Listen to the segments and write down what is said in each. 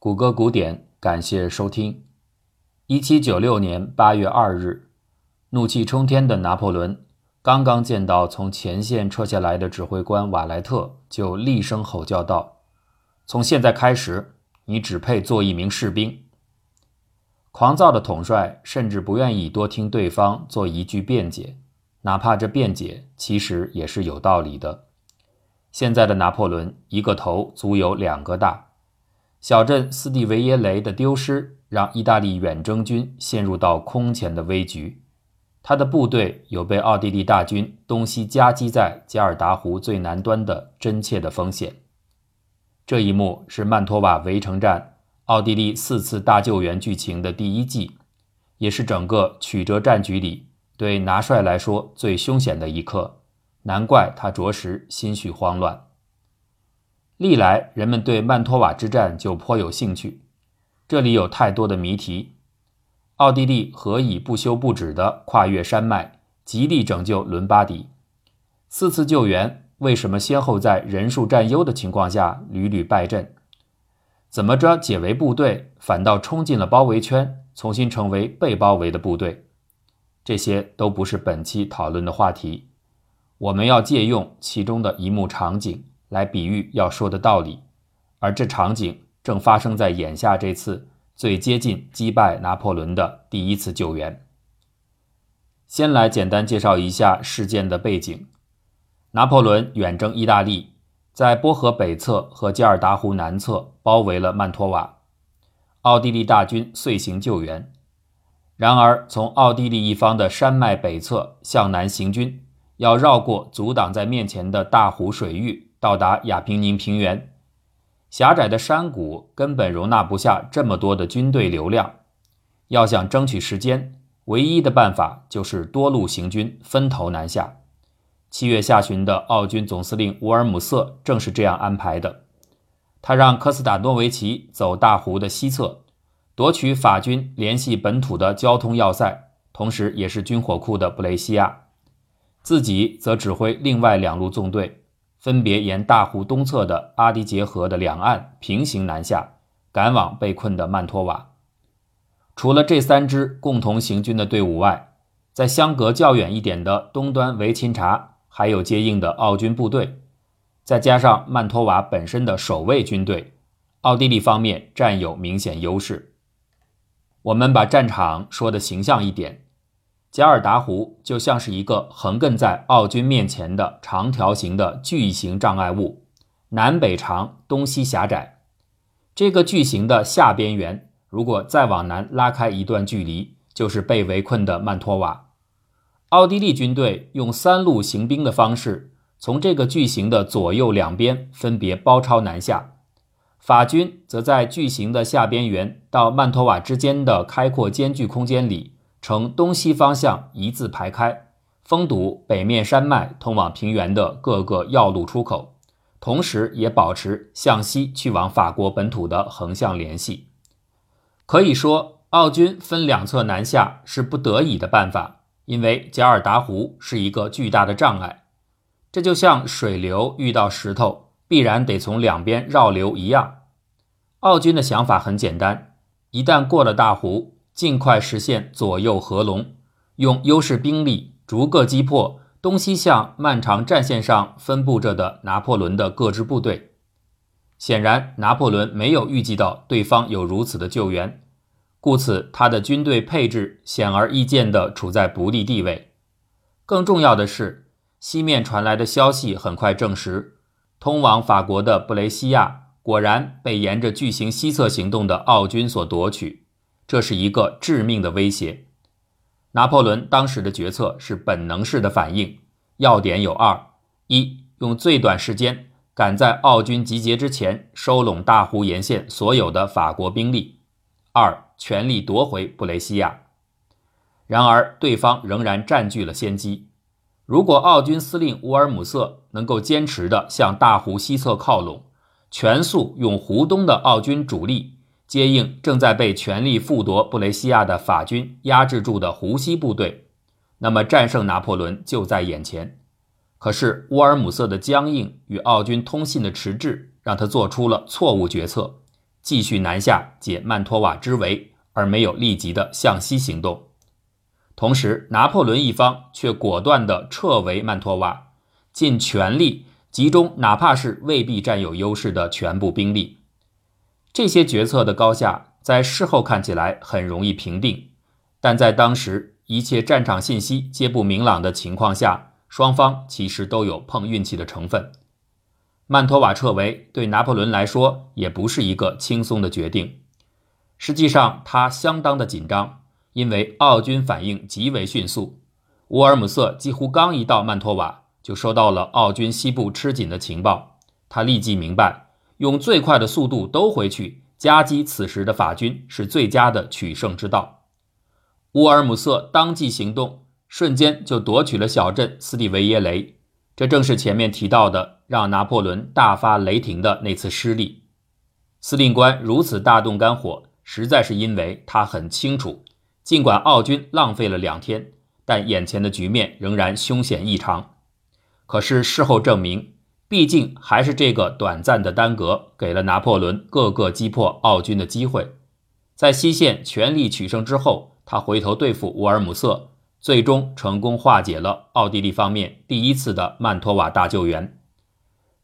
谷歌古典，感谢收听。一七九六年八月二日，怒气冲天的拿破仑刚刚见到从前线撤下来的指挥官瓦莱特，就厉声吼叫道：“从现在开始，你只配做一名士兵。”狂躁的统帅甚至不愿意多听对方做一句辩解，哪怕这辩解其实也是有道理的。现在的拿破仑，一个头足有两个大。小镇斯蒂维耶雷的丢失，让意大利远征军陷入到空前的危局。他的部队有被奥地利大军东西夹击在加尔达湖最南端的真切的风险。这一幕是曼托瓦围城战奥地利四次大救援剧情的第一季，也是整个曲折战局里对拿帅来说最凶险的一刻。难怪他着实心绪慌乱。历来人们对曼托瓦之战就颇有兴趣，这里有太多的谜题：奥地利何以不休不止地跨越山脉，极力拯救伦巴第？四次救援为什么先后在人数占优的情况下屡屡败阵？怎么着解围部队反倒冲进了包围圈，重新成为被包围的部队？这些都不是本期讨论的话题。我们要借用其中的一幕场景。来比喻要说的道理，而这场景正发生在眼下这次最接近击败拿破仑的第一次救援。先来简单介绍一下事件的背景：拿破仑远征意大利，在波河北侧和加尔达湖南侧包围了曼托瓦，奥地利大军遂行救援。然而，从奥地利一方的山脉北侧向南行军，要绕过阻挡在面前的大湖水域。到达亚平宁平原，狭窄的山谷根本容纳不下这么多的军队流量。要想争取时间，唯一的办法就是多路行军，分头南下。七月下旬的奥军总司令乌尔姆瑟正是这样安排的。他让科斯塔诺维奇走大湖的西侧，夺取法军联系本土的交通要塞，同时也是军火库的布雷西亚，自己则指挥另外两路纵队。分别沿大湖东侧的阿迪杰河的两岸平行南下，赶往被困的曼托瓦。除了这三支共同行军的队伍外，在相隔较远一点的东端维钦察还有接应的奥军部队，再加上曼托瓦本身的守卫军队，奥地利方面占有明显优势。我们把战场说的形象一点。加尔达湖就像是一个横亘在奥军面前的长条形的巨型障碍物，南北长，东西狭窄。这个巨型的下边缘，如果再往南拉开一段距离，就是被围困的曼托瓦。奥地利军队用三路行兵的方式，从这个巨型的左右两边分别包抄南下，法军则在巨型的下边缘到曼托瓦之间的开阔间距空间里。呈东西方向一字排开，封堵北面山脉通往平原的各个要路出口，同时也保持向西去往法国本土的横向联系。可以说，奥军分两侧南下是不得已的办法，因为加尔达湖是一个巨大的障碍。这就像水流遇到石头，必然得从两边绕流一样。奥军的想法很简单：一旦过了大湖。尽快实现左右合龙，用优势兵力逐个击破东西向漫长战线上分布着的拿破仑的各支部队。显然，拿破仑没有预计到对方有如此的救援，故此他的军队配置显而易见地处在不利地位。更重要的是，西面传来的消息很快证实，通往法国的布雷西亚果然被沿着巨型西侧行动的奥军所夺取。这是一个致命的威胁。拿破仑当时的决策是本能式的反应，要点有二：一，用最短时间赶在奥军集结之前收拢大湖沿线所有的法国兵力；二，全力夺回布雷西亚。然而，对方仍然占据了先机。如果奥军司令乌尔姆瑟能够坚持地向大湖西侧靠拢，全速用湖东的奥军主力。接应正在被全力复夺布雷西亚的法军压制住的湖西部队，那么战胜拿破仑就在眼前。可是乌尔姆瑟的僵硬与奥军通信的迟滞，让他做出了错误决策，继续南下解曼托瓦之围，而没有立即的向西行动。同时，拿破仑一方却果断地撤围曼托瓦，尽全力集中哪怕是未必占有优势的全部兵力。这些决策的高下，在事后看起来很容易评定，但在当时一切战场信息皆不明朗的情况下，双方其实都有碰运气的成分。曼托瓦撤围对拿破仑来说也不是一个轻松的决定，实际上他相当的紧张。因为奥军反应极为迅速，乌尔姆瑟几乎刚一到曼托瓦，就收到了奥军西部吃紧的情报。他立即明白，用最快的速度兜回去夹击此时的法军是最佳的取胜之道。乌尔姆瑟当即行动，瞬间就夺取了小镇斯蒂维耶雷。这正是前面提到的让拿破仑大发雷霆的那次失利。司令官如此大动肝火，实在是因为他很清楚。尽管奥军浪费了两天，但眼前的局面仍然凶险异常。可是事后证明，毕竟还是这个短暂的耽搁，给了拿破仑各个击破奥军的机会。在西线全力取胜之后，他回头对付乌尔姆瑟，最终成功化解了奥地利方面第一次的曼托瓦大救援。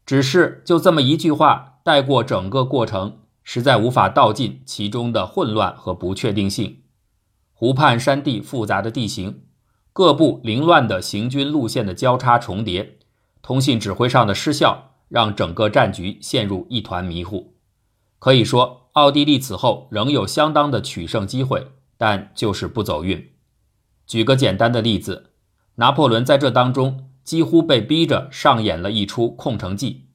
只是就这么一句话带过整个过程，实在无法道尽其中的混乱和不确定性。湖畔山地复杂的地形，各部凌乱的行军路线的交叉重叠，通信指挥上的失效，让整个战局陷入一团迷糊。可以说，奥地利此后仍有相当的取胜机会，但就是不走运。举个简单的例子，拿破仑在这当中几乎被逼着上演了一出空城计。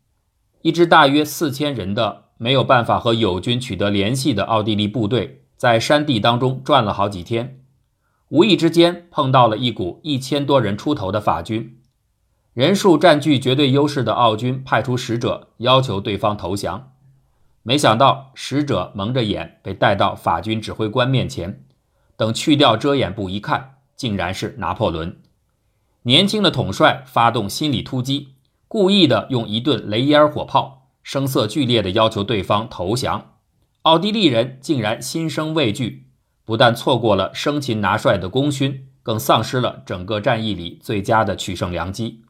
一支大约四千人的没有办法和友军取得联系的奥地利部队。在山地当中转了好几天，无意之间碰到了一股一千多人出头的法军，人数占据绝对优势的奥军派出使者要求对方投降，没想到使者蒙着眼被带到法军指挥官面前，等去掉遮掩布一看，竟然是拿破仑。年轻的统帅发动心理突击，故意的用一顿雷烟火炮，声色剧烈的要求对方投降。奥地利人竟然心生畏惧，不但错过了生擒拿帅的功勋，更丧失了整个战役里最佳的取胜良机。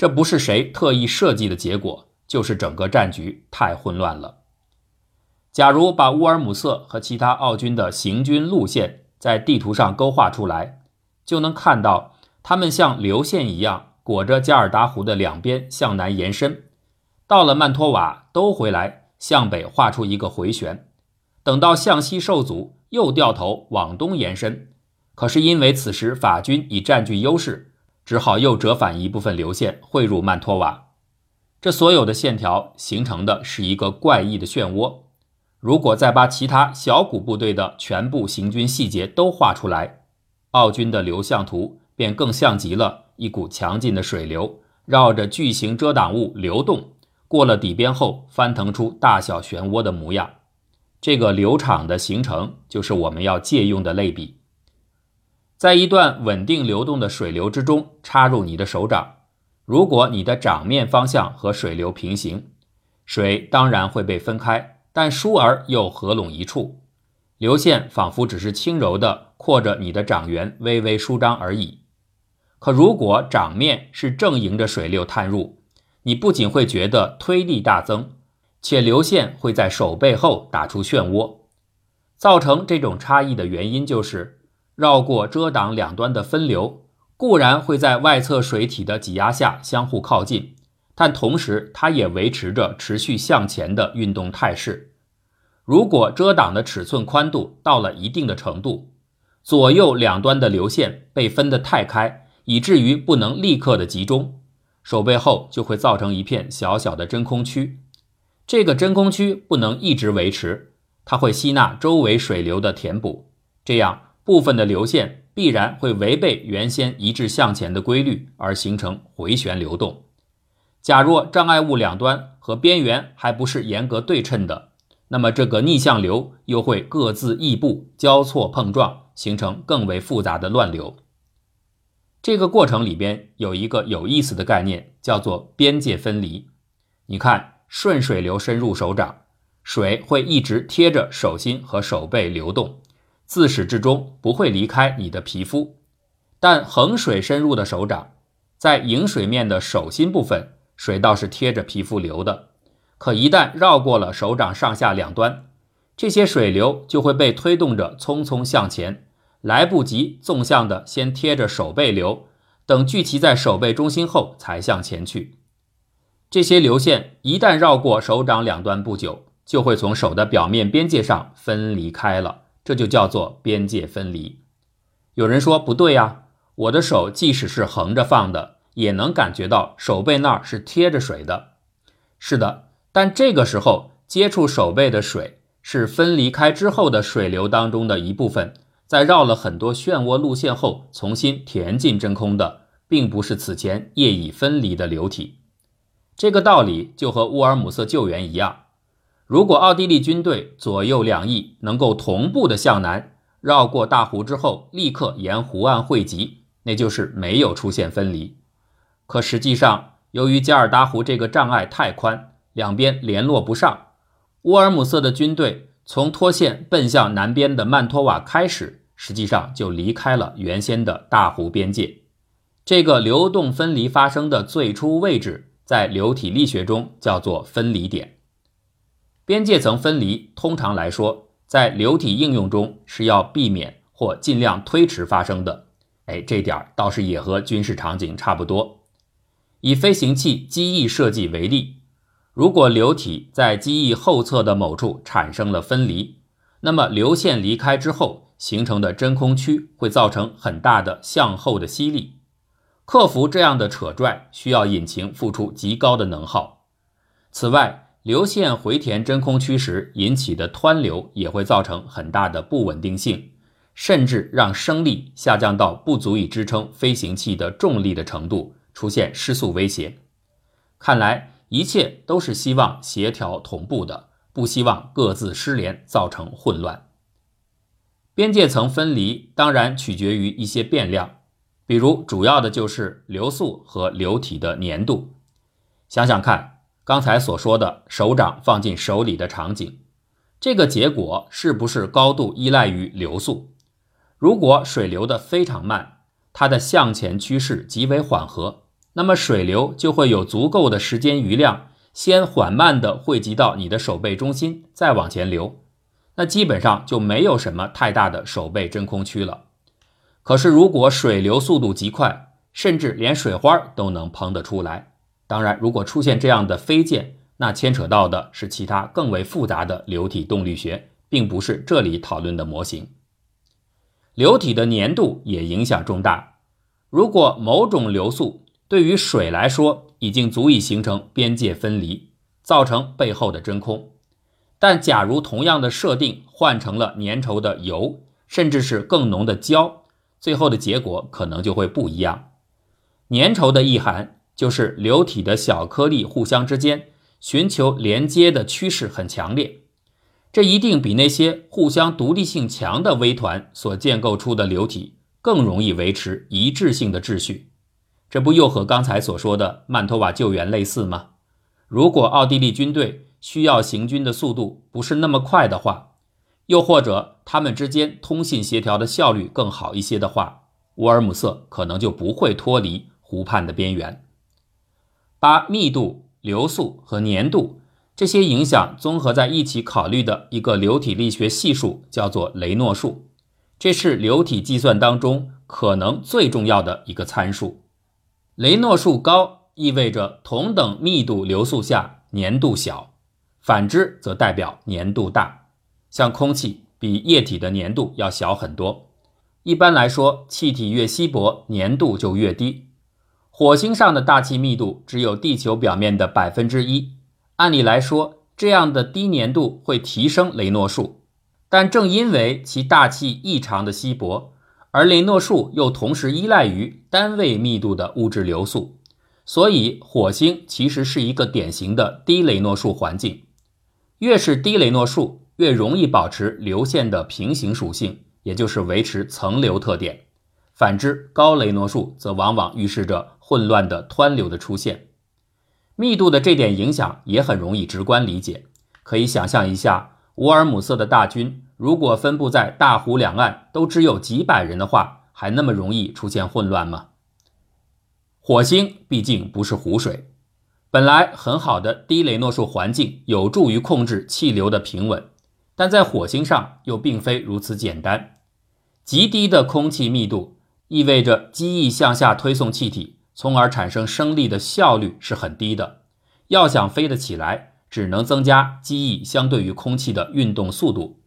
这不是谁特意设计的结果，就是整个战局太混乱了。假如把乌尔姆瑟和其他奥军的行军路线在地图上勾画出来，就能看到他们像流线一样裹着加尔达湖的两边向南延伸，到了曼托瓦兜回来。向北画出一个回旋，等到向西受阻，又掉头往东延伸。可是因为此时法军已占据优势，只好又折返一部分流线汇入曼托瓦。这所有的线条形成的是一个怪异的漩涡。如果再把其他小股部队的全部行军细节都画出来，奥军的流向图便更像极了一股强劲的水流，绕着巨型遮挡物流动。过了底边后，翻腾出大小漩涡的模样。这个流场的形成，就是我们要借用的类比。在一段稳定流动的水流之中，插入你的手掌。如果你的掌面方向和水流平行，水当然会被分开，但疏而又合拢一处，流线仿佛只是轻柔地扩着你的掌缘，微微舒张而已。可如果掌面是正迎着水流探入，你不仅会觉得推力大增，且流线会在手背后打出漩涡。造成这种差异的原因就是，绕过遮挡两端的分流固然会在外侧水体的挤压下相互靠近，但同时它也维持着持续向前的运动态势。如果遮挡的尺寸宽度到了一定的程度，左右两端的流线被分得太开，以至于不能立刻的集中。手背后就会造成一片小小的真空区，这个真空区不能一直维持，它会吸纳周围水流的填补，这样部分的流线必然会违背原先一致向前的规律而形成回旋流动。假若障碍物两端和边缘还不是严格对称的，那么这个逆向流又会各自异步交错碰撞，形成更为复杂的乱流。这个过程里边有一个有意思的概念，叫做边界分离。你看，顺水流深入手掌，水会一直贴着手心和手背流动，自始至终不会离开你的皮肤。但横水深入的手掌，在迎水面的手心部分，水倒是贴着皮肤流的。可一旦绕过了手掌上下两端，这些水流就会被推动着匆匆向前，来不及纵向的先贴着手背流，等聚集在手背中心后才向前去。这些流线一旦绕过手掌两端不久，就会从手的表面边界上分离开了，这就叫做边界分离。有人说不对呀，我的手即使是横着放的，也能感觉到手背那儿是贴着水的。是的，但这个时候接触手背的水是分离开之后的水流当中的一部分，在绕了很多漩涡路线后重新填进真空的，并不是此前液已分离的流体。这个道理就和乌尔姆色救援一样，如果奥地利军队左右两翼能够同步的向南绕过大湖之后，立刻沿湖岸汇集，那就是没有出现分离。可实际上，由于加尔达湖这个障碍太宽，两边联络不上，乌尔姆瑟的军队从脱线奔向南边的曼托瓦开始，实际上就离开了原先的大湖边界。这个流动分离发生的最初位置。在流体力学中叫做分离点。边界层分离通常来说，在流体应用中是要避免或尽量推迟发生的。哎，这点倒是也和军事场景差不多。以飞行器机翼设计为例，如果流体在机翼后侧的某处产生了分离，那么流线离开之后形成的真空区会造成很大的向后的吸力。克服这样的扯拽，需要引擎付出极高的能耗。此外，流线回填真空区时引起的湍流也会造成很大的不稳定性，甚至让升力下降到不足以支撑飞行器的重力的程度，出现失速威胁。看来，一切都是希望协调同步的，不希望各自失联造成混乱。边界层分离当然取决于一些变量。比如，主要的就是流速和流体的粘度。想想看，刚才所说的手掌放进手里的场景，这个结果是不是高度依赖于流速？如果水流的非常慢，它的向前趋势极为缓和，那么水流就会有足够的时间余量，先缓慢地汇集到你的手背中心，再往前流。那基本上就没有什么太大的手背真空区了。可是，如果水流速度极快，甚至连水花都能喷得出来。当然，如果出现这样的飞溅，那牵扯到的是其他更为复杂的流体动力学，并不是这里讨论的模型。流体的粘度也影响重大。如果某种流速对于水来说已经足以形成边界分离，造成背后的真空，但假如同样的设定换成了粘稠的油，甚至是更浓的胶。最后的结果可能就会不一样。粘稠的意涵就是流体的小颗粒互相之间寻求连接的趋势很强烈，这一定比那些互相独立性强的微团所建构出的流体更容易维持一致性的秩序。这不又和刚才所说的曼托瓦救援类似吗？如果奥地利军队需要行军的速度不是那么快的话，又或者他们之间通信协调的效率更好一些的话，乌尔姆瑟可能就不会脱离湖畔的边缘。把密度、流速和粘度这些影响综合在一起考虑的一个流体力学系数叫做雷诺数，这是流体计算当中可能最重要的一个参数。雷诺数高意味着同等密度流速下粘度小，反之则代表粘度大。像空气比液体的粘度要小很多。一般来说，气体越稀薄，粘度就越低。火星上的大气密度只有地球表面的百分之一。按理来说，这样的低粘度会提升雷诺数。但正因为其大气异常的稀薄，而雷诺数又同时依赖于单位密度的物质流速，所以火星其实是一个典型的低雷诺数环境。越是低雷诺数，越容易保持流线的平行属性，也就是维持层流特点。反之，高雷诺数则往往预示着混乱的湍流的出现。密度的这点影响也很容易直观理解，可以想象一下，乌尔姆色的大军如果分布在大湖两岸，都只有几百人的话，还那么容易出现混乱吗？火星毕竟不是湖水，本来很好的低雷诺数环境有助于控制气流的平稳，但在火星上又并非如此简单。极低的空气密度意味着机翼向下推送气体，从而产生升力的效率是很低的。要想飞得起来，只能增加机翼相对于空气的运动速度。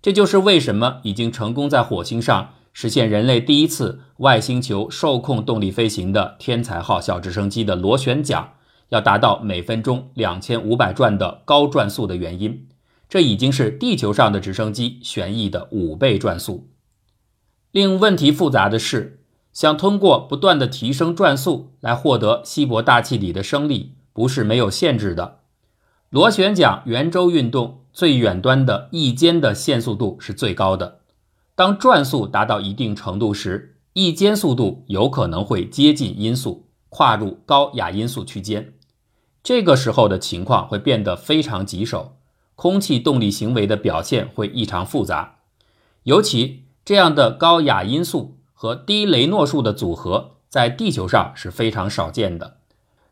这就是为什么已经成功在火星上实现人类第一次外星球受控动力飞行的天才号小直升机的螺旋桨要达到每分钟两千五百转的高转速的原因。这已经是地球上的直升机旋翼的五倍转速。令问题复杂的是，想通过不断的提升转速来获得稀薄大气里的升力，不是没有限制的。螺旋桨圆周运动最远端的翼尖的线速度是最高的。当转速达到一定程度时，翼尖速度有可能会接近音速，跨入高亚音速区间。这个时候的情况会变得非常棘手，空气动力行为的表现会异常复杂，尤其。这样的高亚音速和低雷诺数的组合，在地球上是非常少见的。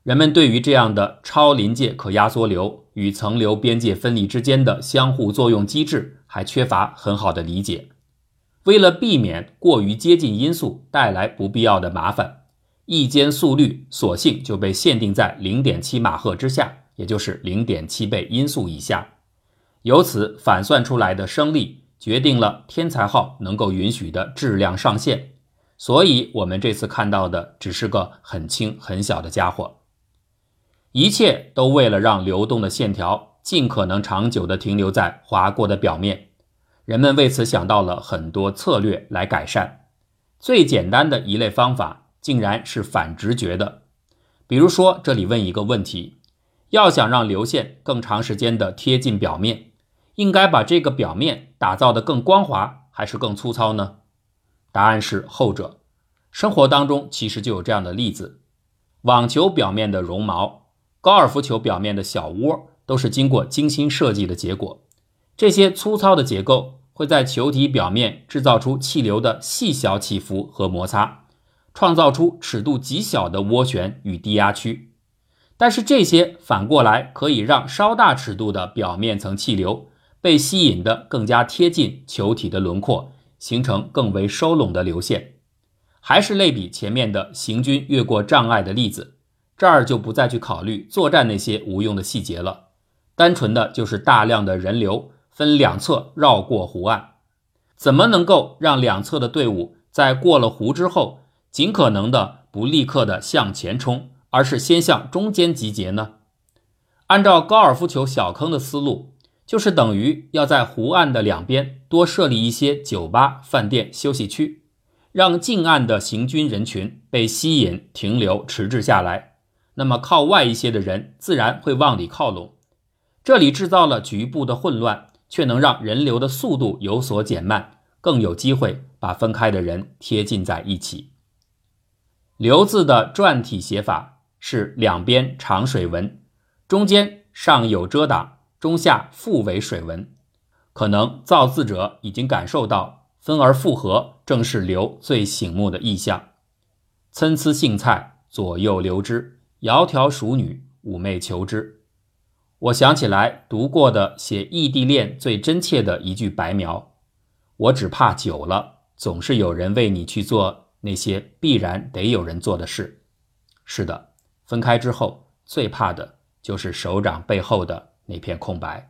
人们对于这样的超临界可压缩流与层流边界分离之间的相互作用机制还缺乏很好的理解。为了避免过于接近音速带来不必要的麻烦，翼间速率索性就被限定在零点七马赫之下，也就是零点七倍音速以下。由此反算出来的升力。决定了天才号能够允许的质量上限，所以我们这次看到的只是个很轻很小的家伙。一切都为了让流动的线条尽可能长久地停留在划过的表面。人们为此想到了很多策略来改善。最简单的一类方法竟然是反直觉的。比如说，这里问一个问题：要想让流线更长时间地贴近表面。应该把这个表面打造的更光滑，还是更粗糙呢？答案是后者。生活当中其实就有这样的例子：网球表面的绒毛、高尔夫球表面的小窝，都是经过精心设计的结果。这些粗糙的结构会在球体表面制造出气流的细小起伏和摩擦，创造出尺度极小的涡旋与低压区。但是这些反过来可以让稍大尺度的表面层气流。被吸引的更加贴近球体的轮廓，形成更为收拢的流线。还是类比前面的行军越过障碍的例子，这儿就不再去考虑作战那些无用的细节了，单纯的就是大量的人流分两侧绕过湖岸。怎么能够让两侧的队伍在过了湖之后，尽可能的不立刻的向前冲，而是先向中间集结呢？按照高尔夫球小坑的思路。就是等于要在湖岸的两边多设立一些酒吧、饭店、休息区，让近岸的行军人群被吸引、停留、迟滞下来。那么靠外一些的人自然会往里靠拢。这里制造了局部的混乱，却能让人流的速度有所减慢，更有机会把分开的人贴近在一起。流字的篆体写法是两边长水纹，中间上有遮挡。中下复为水纹，可能造字者已经感受到分而复合正是流最醒目的意象。参差荇菜，左右流之；窈窕淑女，妩媚求之。我想起来读过的写异地恋最真切的一句白描：我只怕久了，总是有人为你去做那些必然得有人做的事。是的，分开之后最怕的就是手掌背后的。那片空白。